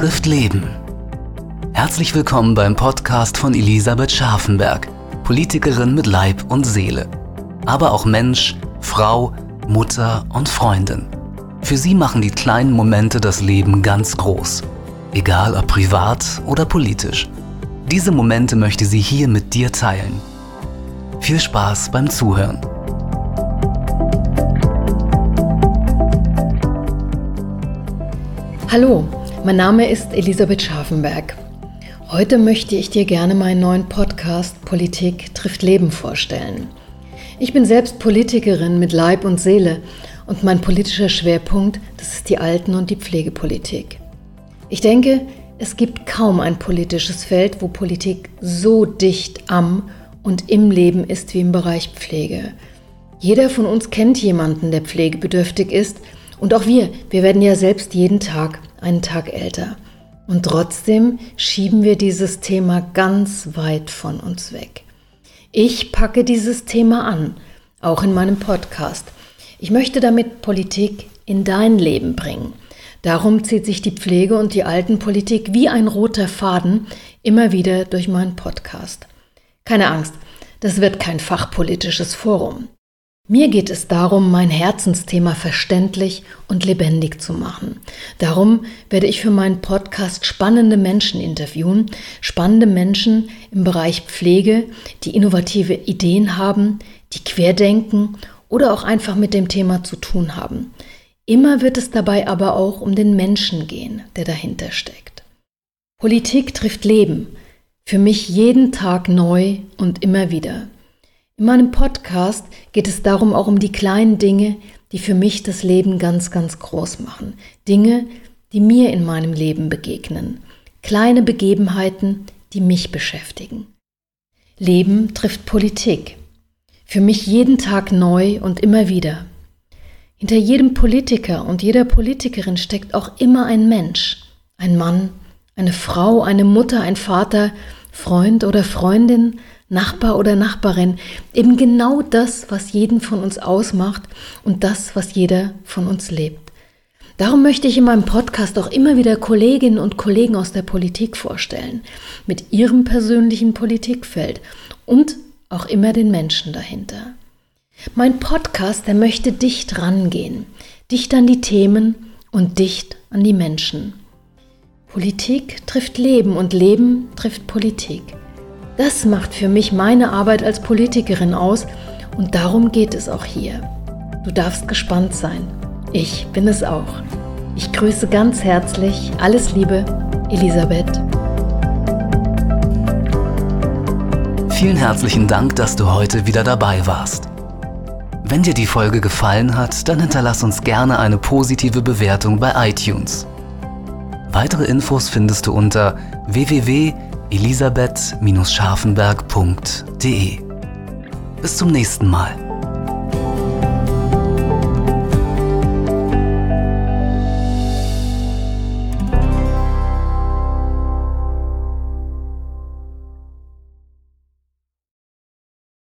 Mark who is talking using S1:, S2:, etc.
S1: trifft Leben. Herzlich willkommen beim Podcast von Elisabeth Scharfenberg, Politikerin mit Leib und Seele. Aber auch Mensch, Frau, Mutter und Freundin. Für sie machen die kleinen Momente das Leben ganz groß. Egal ob privat oder politisch. Diese Momente möchte sie hier mit dir teilen. Viel Spaß beim Zuhören.
S2: Hallo, mein Name ist Elisabeth Scharfenberg. Heute möchte ich dir gerne meinen neuen Podcast Politik trifft Leben vorstellen. Ich bin selbst Politikerin mit Leib und Seele und mein politischer Schwerpunkt, das ist die Alten- und die Pflegepolitik. Ich denke, es gibt kaum ein politisches Feld, wo Politik so dicht am und im Leben ist wie im Bereich Pflege. Jeder von uns kennt jemanden, der pflegebedürftig ist und auch wir, wir werden ja selbst jeden Tag einen Tag älter. Und trotzdem schieben wir dieses Thema ganz weit von uns weg. Ich packe dieses Thema an, auch in meinem Podcast. Ich möchte damit Politik in dein Leben bringen. Darum zieht sich die Pflege und die Altenpolitik wie ein roter Faden immer wieder durch meinen Podcast. Keine Angst, das wird kein fachpolitisches Forum. Mir geht es darum, mein Herzensthema verständlich und lebendig zu machen. Darum werde ich für meinen Podcast spannende Menschen interviewen, spannende Menschen im Bereich Pflege, die innovative Ideen haben, die querdenken oder auch einfach mit dem Thema zu tun haben. Immer wird es dabei aber auch um den Menschen gehen, der dahinter steckt. Politik trifft Leben, für mich jeden Tag neu und immer wieder. In meinem Podcast geht es darum auch um die kleinen Dinge, die für mich das Leben ganz, ganz groß machen. Dinge, die mir in meinem Leben begegnen. Kleine Begebenheiten, die mich beschäftigen. Leben trifft Politik. Für mich jeden Tag neu und immer wieder. Hinter jedem Politiker und jeder Politikerin steckt auch immer ein Mensch. Ein Mann, eine Frau, eine Mutter, ein Vater, Freund oder Freundin, Nachbar oder Nachbarin, eben genau das, was jeden von uns ausmacht und das, was jeder von uns lebt. Darum möchte ich in meinem Podcast auch immer wieder Kolleginnen und Kollegen aus der Politik vorstellen, mit ihrem persönlichen Politikfeld und auch immer den Menschen dahinter. Mein Podcast, der möchte dicht rangehen, dicht an die Themen und dicht an die Menschen. Politik trifft Leben und Leben trifft Politik. Das macht für mich meine Arbeit als Politikerin aus und darum geht es auch hier. Du darfst gespannt sein. Ich bin es auch. Ich grüße ganz herzlich. Alles Liebe, Elisabeth.
S1: Vielen herzlichen Dank, dass du heute wieder dabei warst. Wenn dir die Folge gefallen hat, dann hinterlass uns gerne eine positive Bewertung bei iTunes. Weitere Infos findest du unter www.elisabeth.com elisabeth-scharfenberg.de. Bis zum nächsten Mal.